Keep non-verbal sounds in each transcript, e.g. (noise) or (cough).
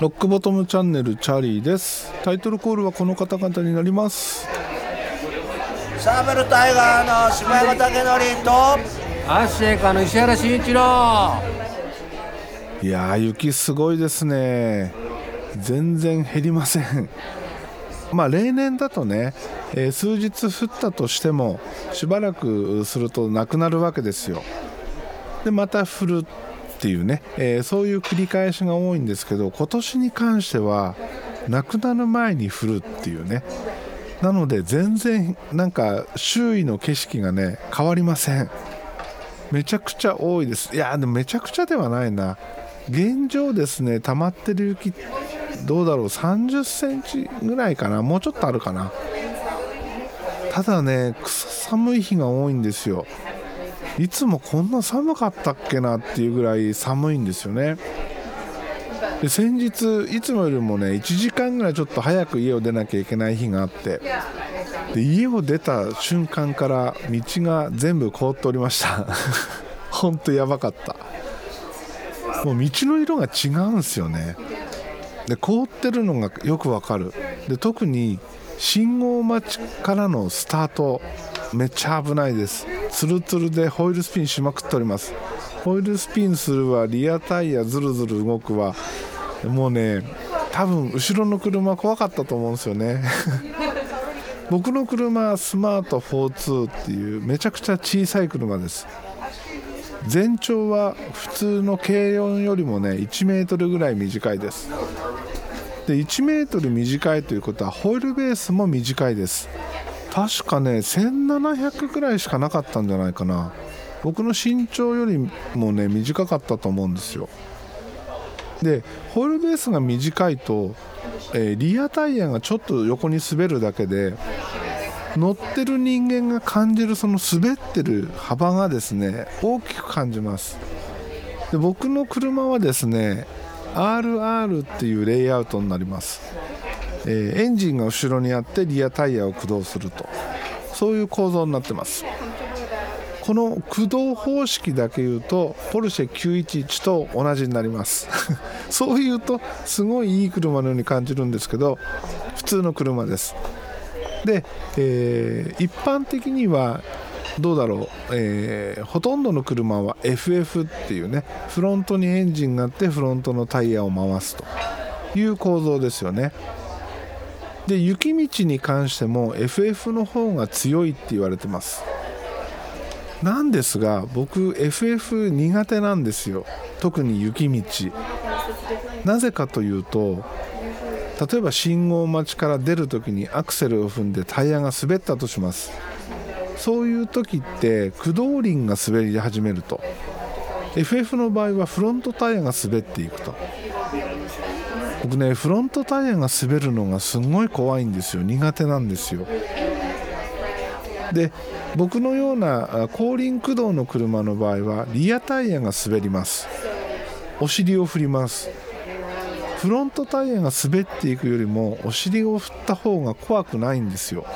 ロックボトムチャンネルチャーリーです。タイトルコールはこの方々になります。サーベルタイガーの柴山武則とアッシェイカの石原慎一郎。いやー雪すごいですね。全然減りませんまあ例年だとね、えー数日降ったとしてもしばらくするとなくなるわけですよ。でまた降るっていうね、えーそういう繰り返しが多いんですけど今年に関してはなくなる前に降るっていうね。なので全然なんか周囲の景色がね変わりません。めちゃくちゃ多いです。いやでもめちゃくちゃではないな。現状ですね溜まってる雪どうだろう30センチぐらいかなもうちょっとあるかな。ただね草寒い日が多いんですよ。いつもこんな寒かったっけなっていうぐらい寒いんですよね。で先日いつもよりもね1時間ぐらいちょっと早く家を出なきゃいけない日があって。で家を出た瞬間から道が全部凍っておりました。(laughs) ほんとやばかった。もう道の色が違うんですよね。で凍ってるのがよくわかる。で特に信号待ちからのスタートめっちゃ危ないです。ツルツルでホイールスピンしまくっております。ホイールスピンするわリアタイヤズルズル動くわ。もうね多分後ろの車怖かったと思うんですよね。(laughs) 僕の車スマート42っていうめちゃくちゃ小さい車です。全長は普通の軽4よりもね1メートルぐらい短いです。で1メートル短いということはホイールベースも短いです。確かね1700ぐらいしかなかったんじゃないかな。僕の身長よりもね短かったと思うんですよ。でホイールベースが短いと、えーリアタイヤがちょっと横に滑るだけで乗ってる人間が感じるその滑ってる幅がですね大きく感じます。で僕の車はですね RR っていうレイアウトになります、えーエンジンが後ろにあってリアタイヤを駆動すると。そういう構造になってます。この駆動方式だけ言うとポルシェ911と同じになります。(laughs) そう言うとすごいいい車のように感じるんですけど普通の車です。で、えー一般的にはどうだろう、えーほとんどの車は FF っていうねフロントにエンジンがあってフロントのタイヤを回すという構造ですよね。で雪道に関しても FF の方が強いって言われてます。なんですが僕 FF 苦手なんですよ。特に雪道。なぜかというと例えば信号待ちから出るときにアクセルを踏んでタイヤが滑ったとします。そういう時って駆動輪が滑り始めると。FF の場合はフロントタイヤが滑っていくと。僕ねフロントタイヤが滑るのがすごい怖いんですよ。苦手なんですよ。で僕のような後輪駆動の車の場合はリアタイヤが滑ります。お尻を振ります。フロントタイヤが滑っていくよりもお尻を振った方が怖くないんですよ。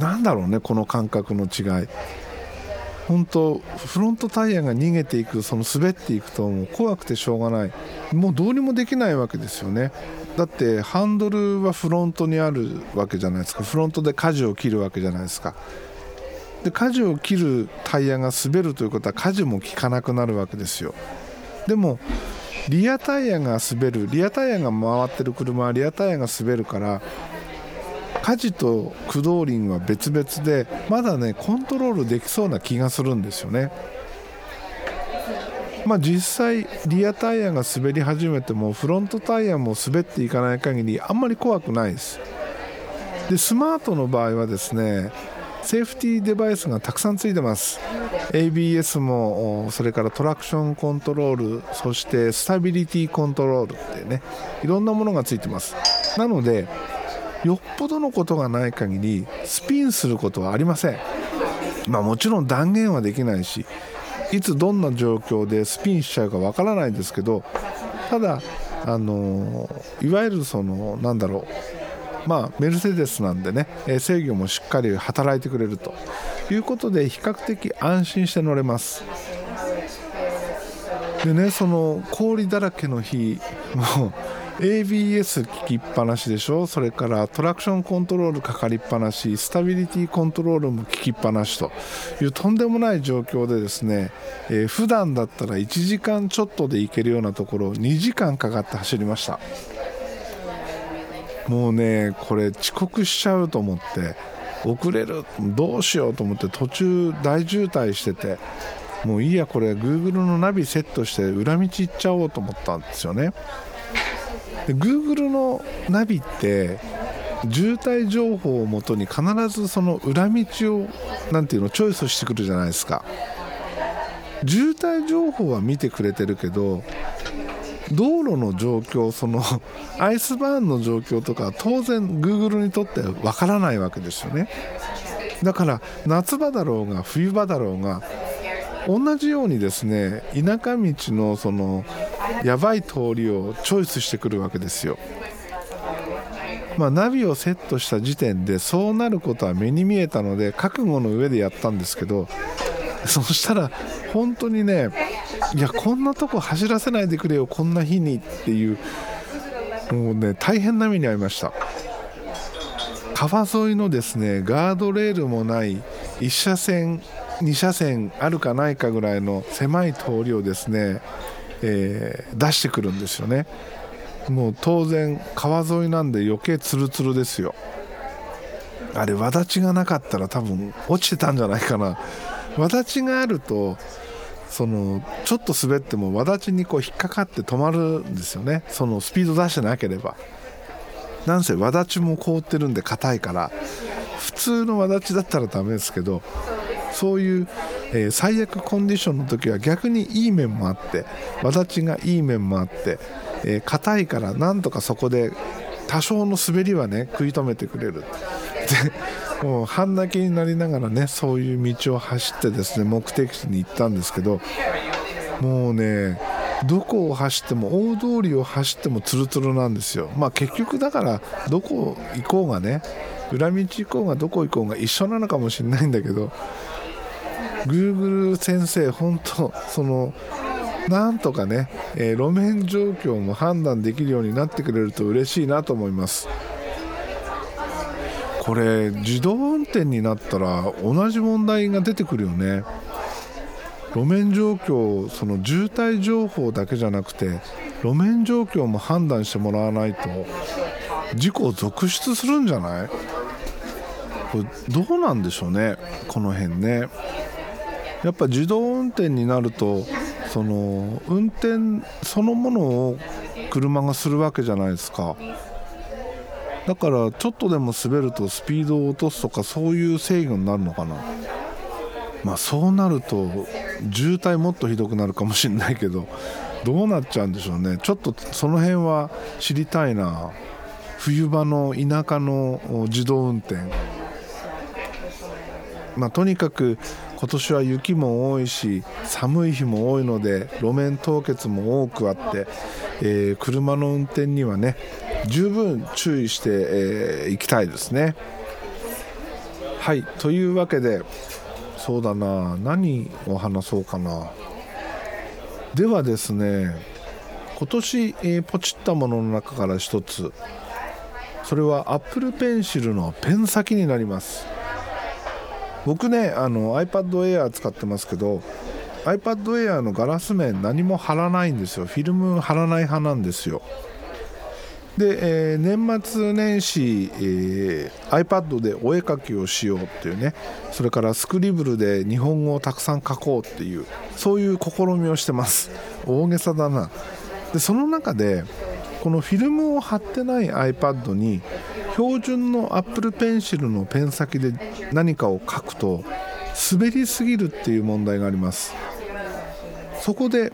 なんだろうねこの感覚の違い。本当フロントタイヤが逃げていくその滑っていくともう怖くてしょうがない。もうどうにもできないわけですよね。だってハンドルはフロントにあるわけじゃないですか。フロントで舵を切るわけじゃないですか。で舵を切るタイヤが滑るということは舵も効かなくなるわけですよ。でもリアタイヤが滑るリアタイヤが回ってる車はリアタイヤが滑るから舵と駆動輪は別々でまだねコントロールできそうな気がするんですよね。まあ実際リアタイヤが滑り始めてもフロントタイヤも滑っていかない限りあんまり怖くないです。でスマートの場合はですねセーフティーデバイスがたくさんついてます。ABS もそれからトラクションコントロールそしてスタビリティコントロールってねいろんなものがついてます。なのでよっぽどのことがない限りスピンすることはありません。まあもちろん断言はできないしいつどんな状況でスピンしちゃうかわからないですけどただあのいわゆるそのなんだろうまあメルセデスなんでねえ制御もしっかり働いてくれるということで比較的安心して乗れます。でねその氷だらけの日も ABS 効きっぱなしでしょ？それからトラクションコントロールかかりっぱなしスタビリティコントロールも効きっぱなしというとんでもない状況でですね、えー、普段だったら1時間ちょっとで行けるようなところを2時間かかって走りました。もうねこれ遅刻しちゃうと思って遅れるどうしようと思って途中大渋滞しててもういいやこれ Google のナビセットして裏道行っちゃおうと思ったんですよね。で Google のナビって渋滞情報をもとに必ずその裏道を何ていうのチョイスしてくるじゃないですか。渋滞情報は見てくれてるけど道路の状況その (laughs) アイスバーンの状況とか当然 Google にとってわからないわけですよね。だから夏場だろうが冬場だろうが同じようにですね田舎道のそのやばい通りをチョイスしてくるわけですよ。まあ、ナビをセットした時点でそうなることは目に見えたので覚悟の上でやったんですけどそしたら本当にねいやこんなとこ走らせないでくれよこんな日にっていうもうね大変な目に遭いました。川沿いのですねガードレールもない1車線2車線あるかないかぐらいの狭い通りをですね、えー、出してくるんですよね。もう当然川沿いなんで余計ツルツルですよ。あれわだちがなかったら多分落ちてたんじゃないかな。わだちがあるとそのちょっと滑ってもわだちにこう引っかかって止まるんですよね。そのスピード出してなければ。なんせわだちも凍ってるんで硬いから。普通のわだちだったらダメですけどそういう、えー、最悪コンディションの時は逆にいい面もあってわだちがいい面もあって硬、えー、いからなんとかそこで多少の滑りはね食い止めてくれる。でもう半泣きになりながらねそういう道を走ってですね目的地に行ったんですけどもうねどこを走っても大通りを走ってもツルツルなんですよ。まあ結局だからどこ行こうがね裏道行こうがどこ行こうが一緒なのかもしれないんだけど Google 先生本当そのなんとかね、えー、路面状況も判断できるようになってくれると嬉しいなと思います。これ自動運転になったら同じ問題が出てくるよね。路面状況その渋滞情報だけじゃなくて路面状況も判断してもらわないと事故続出するんじゃない？これどうなんでしょうねこの辺ね。やっぱ自動運転になるとその運転そのものを車がするわけじゃないですか。だからちょっとでも滑るとスピードを落とすとかそういう制御になるのかな。まあそうなると渋滞もっとひどくなるかもしれないけどどうなっちゃうんでしょうね。ちょっとその辺は知りたいな。冬場の田舎の自動運転。まあとにかく今年は雪も多いし寒い日も多いので路面凍結も多くあって、えー、車の運転にはね十分注意してい、えー、きたいですね。はいというわけでそうだな何を話そうかな。ではですね今年、えー、ポチったものの中から一つ。それは Apple Pencil のペン先になります。僕ねあの iPad Air 使ってますけど iPad Air のガラス面何も貼らないんですよ。フィルム貼らない派なんですよ。で、えー、年末年始、えー、iPad でお絵かきをしようっていうねそれからスクリブルで日本語をたくさん書こうっていうそういう試みをしてます。大げさだな。でその中でこのフィルムを貼ってない iPad に標準の Apple Pencil のペン先で何かを書くと滑りすぎるっていう問題があります。そこで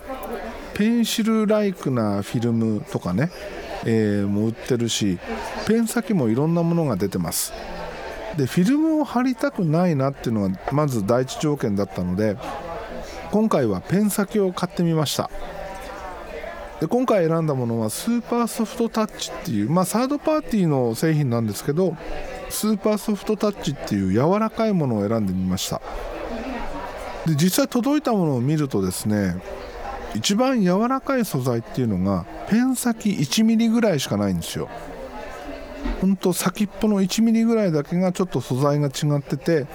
ペンシルライクなフィルムとかね、えー、も売ってるしペン先もいろんなものが出てます。でフィルムを貼りたくないなっていうのがまず第一条件だったので今回はペン先を買ってみました。で今回選んだものはスーパーソフトタッチっていう、まあ、サードパーティーの製品なんですけどスーパーソフトタッチっていう柔らかいものを選んでみました。で実際届いたものを見るとですね一番柔らかい素材っていうのがペン先 1mm ぐらいしかないんですよ。ほんと先っぽの 1mm ぐらいだけがちょっと素材が違ってて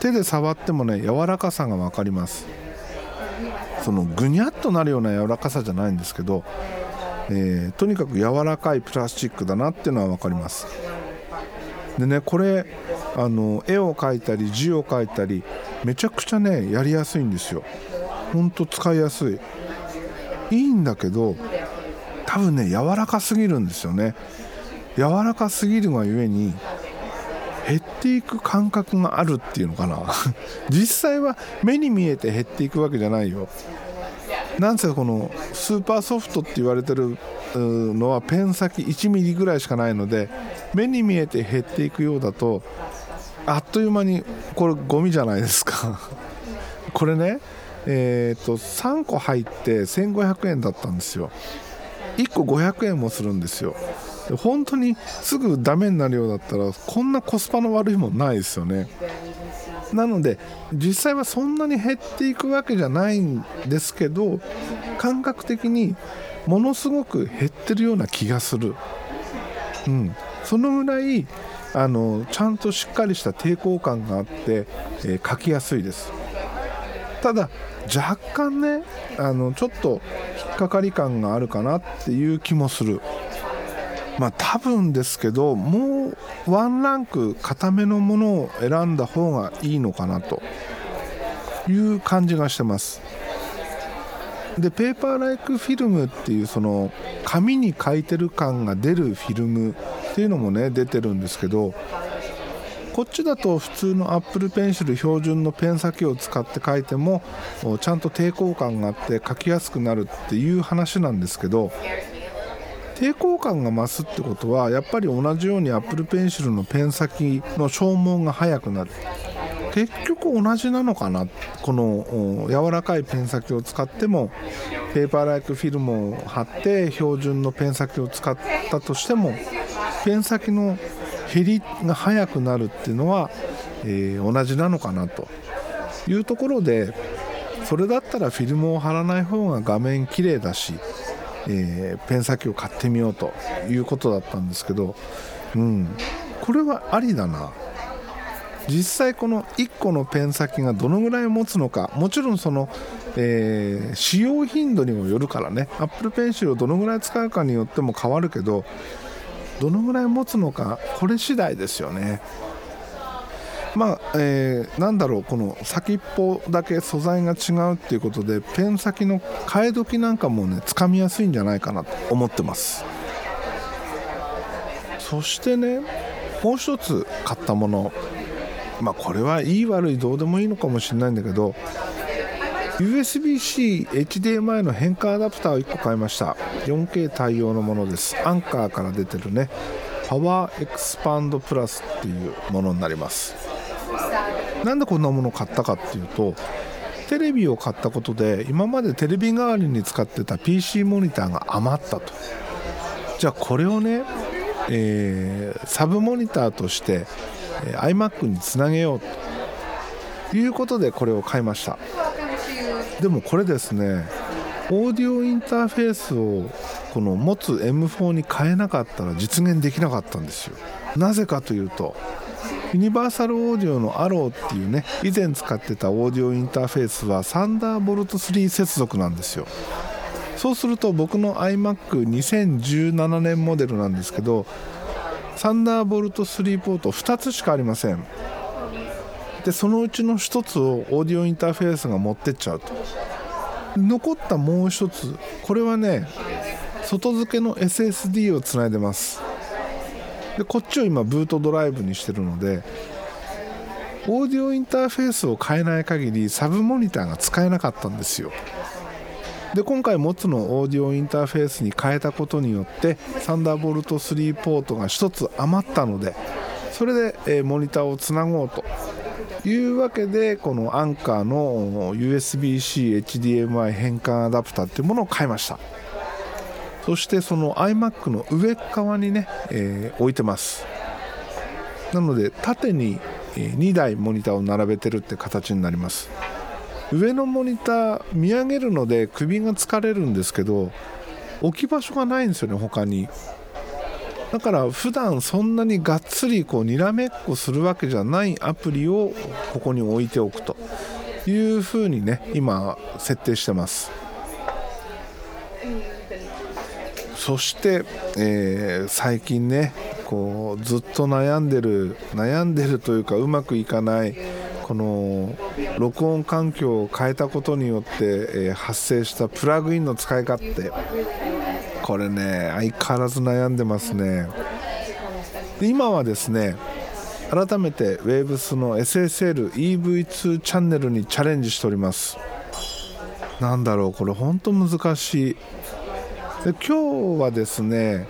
手で触ってもね柔らかさが分かります。そのぐにゃっとなるような柔らかさじゃないんですけど、えー、とにかく柔らかいプラスチックだなっていうのは分かります。でねこれあの絵を描いたり字を書いたりめちゃくちゃねやりやすいんですよ。ほんと使いやすい。いいんだけど多分ね柔らかすぎるんですよね。柔らかすぎるがゆえに減っていく感覚があるっていうのかな。(laughs) 実際は目に見えて減っていくわけじゃないよ。なんせこのスーパーソフトって言われてるのはペン先 1mm ぐらいしかないので目に見えて減っていくようだとあっという間にこれゴミじゃないですか。(laughs) これねえー、と3個入って1500円だったんですよ。1個500円もするんですよ。本当にすぐダメになるようだったらこんなコスパの悪いもんないですよね。なので実際はそんなに減っていくわけじゃないんですけど感覚的にものすごく減ってるような気がする、うん、そのぐらいあのちゃんとしっかりした抵抗感があって、えー、書きやすいです。ただ若干ねあのちょっと引っかかり感があるかなっていう気もする。まあ多分ですけどもうワンランク固めのものを選んだ方がいいのかなと。いう感じがしてます。でペーパーライクフィルムっていうその紙に書いてる感が出るフィルムっていうのもね出てるんですけどこっちだと普通の Apple Pencil 標準のペン先を使って書いてもちゃんと抵抗感があって書きやすくなるっていう話なんですけど抵抗感が増すってことはやっぱり同じように Apple Pencil のペン先の消耗が速くなる。結局同じなのかな？この柔らかいペン先を使ってもペーパーライクフィルムを貼って標準のペン先を使ったとしてもペン先の減りが速くなるっていうのは、えー、同じなのかなというところでそれだったらフィルムを貼らない方が画面綺麗だし、えー、ペン先を買ってみようということだったんですけど、うん、これはありだな。実際この1個のペン先がどのぐらい持つのかもちろんその、えー、使用頻度にもよるからね。Apple Pencil をどのぐらい使うかによっても変わるけどどのぐらい持つのかこれ次第ですよね。まあえー、なんだろうこの先っぽだけ素材が違うっていうことでペン先の替え時なんかもねつかみやすいんじゃないかなと思ってますそしてねもう一つ買ったものまあこれはいい悪いどうでもいいのかもしれないんだけど USB-C HDMI の変換アダプターを1個買いました。4K 対応のものです。アンカーから出てるね。パワーエクスパンドプラスっていうものになります。なんでこんなものを買ったかっていうとテレビを買ったことで今までテレビ代わりに使ってた PC モニターが余ったと。じゃあこれをね、えー、サブモニターとして、iMac につなげようと。いうことでこれを買いました。でもこれですねオーディオインターフェースをこの持つ M4 に変えなかったら実現できなかったんですよ。なぜかというとユニバーサルオーディオのアローっていうね以前使ってたオーディオインターフェースはサンダーボルト3接続なんですよ。そうすると僕の iMac2017 年モデルなんですけどサンダーボルト3ポート2つしかありません。でそのうちの1つをオーディオインターフェースが持ってっちゃうと。残ったもう1つ。これはね外付けの SSD をつないでます。でこっちを今ブートドライブにしてるのでオーディオインターフェースを変えない限りサブモニターが使えなかったんですよ。で今回持つのオーディオインターフェースに変えたことによってサンダーボルト3ポートが1つ余ったのでそれで、えモニターをつなごうと。いうわけでこのアンカーの USB-C HDMI 変換アダプターっていうものを買いました。そしてその iMac の上側にね、えー、置いてます。なので縦に2台モニターを並べてるって形になります。上のモニター見上げるので首が疲れるんですけど置き場所がないんですよね他に。だから普段そんなにがっつりこうにらめっこするわけじゃないアプリをここに置いておくというふうにね今設定してます。そして、えー、最近ねこうずっと悩んでる悩んでるというかうまくいかないこの録音環境を変えたことによって、えー、発生したプラグインの使い勝手。これね相変わらず悩んでますね。で今はですね改めて Waves の SSLEV2 チャンネルにチャレンジしております。なんだろうこれ本当難しい。で今日はですね、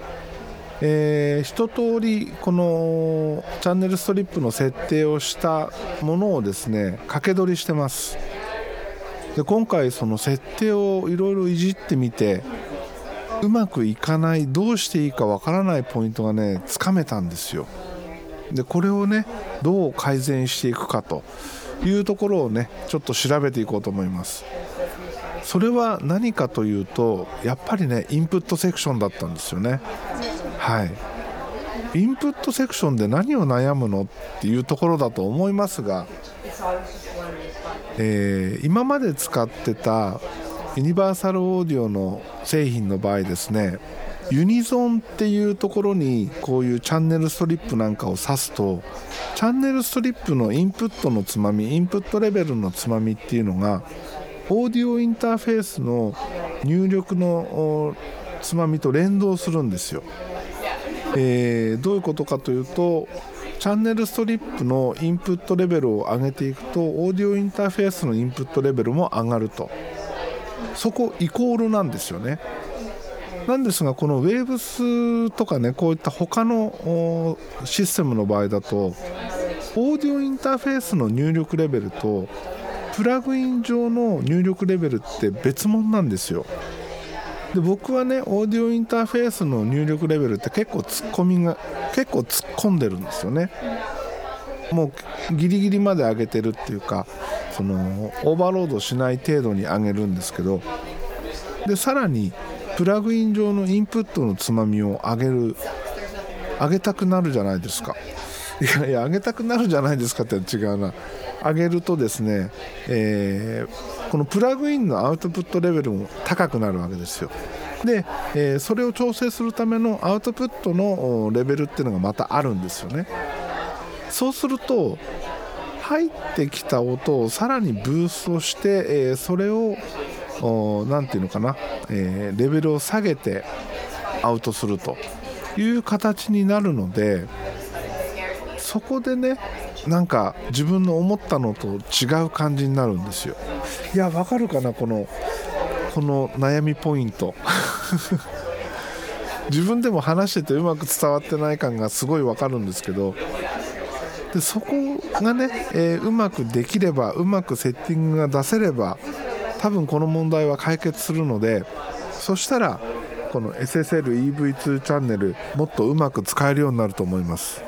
えー、一通りこのチャンネルストリップの設定をしたものをですね掛け取りしてます。で今回その設定をいろいろいじってみてうまくいかないどうしていいかわからないポイントがねつかめたんですよ。でこれをねどう改善していくかというところをねちょっと調べていこうと思います。それは何かというとやっぱりねインプットセクションだったんですよね。はい。インプットセクションで何を悩むのっていうところだと思いますが、えー、今まで使ってたユニバーサルオーディオの製品の場合ですねユニゾンっていうところにこういうチャンネルストリップなんかを指すとチャンネルストリップのインプットのつまみインプットレベルのつまみっていうのがオーディオインターフェースの入力のつまみと連動するんですよ、えー、どういうことかというとチャンネルストリップのインプットレベルを上げていくとオーディオインターフェースのインプットレベルも上がると。そこイコールなんですよね。なんですがこの Waves とかねこういった他のシステムの場合だとオーディオインターフェースの入力レベルとプラグイン上の入力レベルって別物なんですよ。で僕はねオーディオインターフェースの入力レベルって結構突っ込みが結構突っ込んでるんですよね。もうギリギリまで上げてるっていうかそのオーバーロードしない程度に上げるんですけどでさらにプラグイン上のインプットのつまみを上げる上げたくなるじゃないですか。いやいや上げたくなるじゃないですかって違うな。上げるとですね、えー、このプラグインのアウトプットレベルも高くなるわけですよ。で、えー、それを調整するためのアウトプットのレベルっていうのがまたあるんですよね。そうすると入ってきた音をさらにブーストして、えー、それを何て言うのかな、えー、レベルを下げてアウトするという形になるのでそこでねなんか自分の思ったのと違う感じになるんですよ。いやわかるかなこのこの悩みポイント。(laughs) 自分でも話しててうまく伝わってない感がすごいわかるんですけどでそこがね、えー、うまくできればうまくセッティングが出せれば多分この問題は解決するのでそしたらこの SSLEV2 チャンネルもっとうまく使えるようになると思います。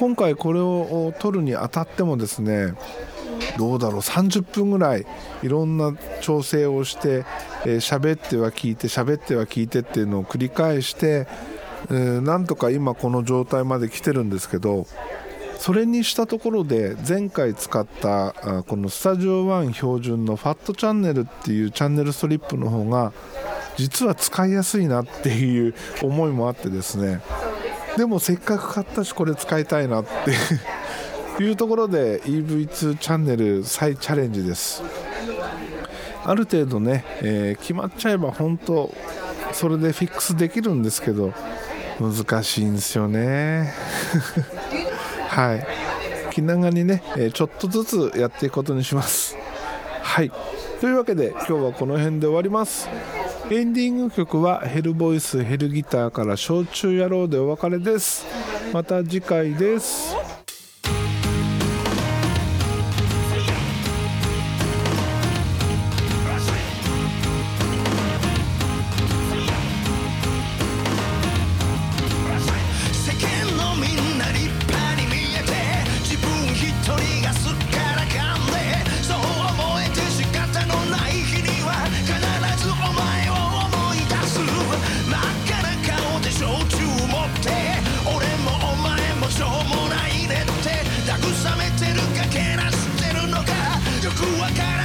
今回これを撮るにあたってもですねどうだろう30分ぐらいいろんな調整をして喋、えー、っては聞いて喋っては聞いてっていうのを繰り返して、えー、なんとか今この状態まで来てるんですけどそれにしたところで前回使ったこのスタジオ1標準のファットチャンネルっていうチャンネルストリップの方が実は使いやすいなっていう思いもあってですね。でもせっかく買ったしこれ使いたいなっていうところで EV2 チャンネル再チャレンジです。ある程度ね、えー、決まっちゃえば本当それでフィックスできるんですけど難しいんですよね。はい。気長にね、えちょっとずつやっていくことにします。はい。というわけで今日はこの辺で終わります。エンディング曲はヘルボイスヘルギターから焼酎野郎でお別れです。また次回です。けなしてるのかよくわからない